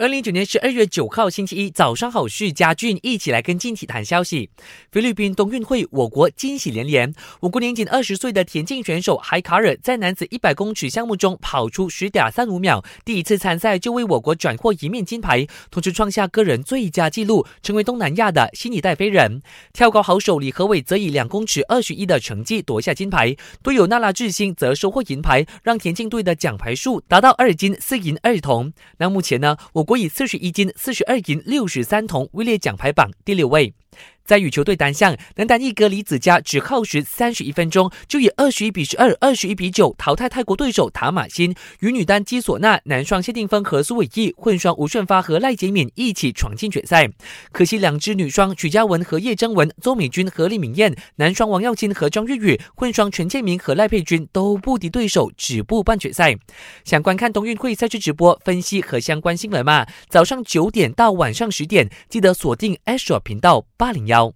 二零一九年十二月九号星期一早上好，是嘉俊一起来跟进体坛消息。菲律宾冬运会，我国惊喜连连。我国年仅二十岁的田径选手海卡尔在男子一百公尺项目中跑出十点三五秒，第一次参赛就为我国斩获一面金牌，同时创下个人最佳纪录，成为东南亚的新一代飞人。跳高好手李和伟则以两公尺二十一的成绩夺下金牌，队友娜拉智星则收获银牌，让田径队的奖牌数达到二金四银二铜。那目前呢，我。国以四十一金、四十二银、六十三铜位列奖牌榜第六位。在羽球队单项，男单一哥李子嘉只耗时三十一分钟，就以二十一比十二、二十一比九淘汰泰国对手塔马辛。与女单基索纳、男双谢定峰和苏伟毅，混双吴顺发和赖洁敏一起闯进决赛。可惜两支女双曲嘉文和叶征文、邹美君和李敏燕，男双王耀金和张月宇，混双陈建明和赖佩君都不敌对手，止步半决赛。想观看冬运会赛事直播分析和相关新闻吗？早上九点到晚上十点，记得锁定 Astro 频道八零幺。đâu.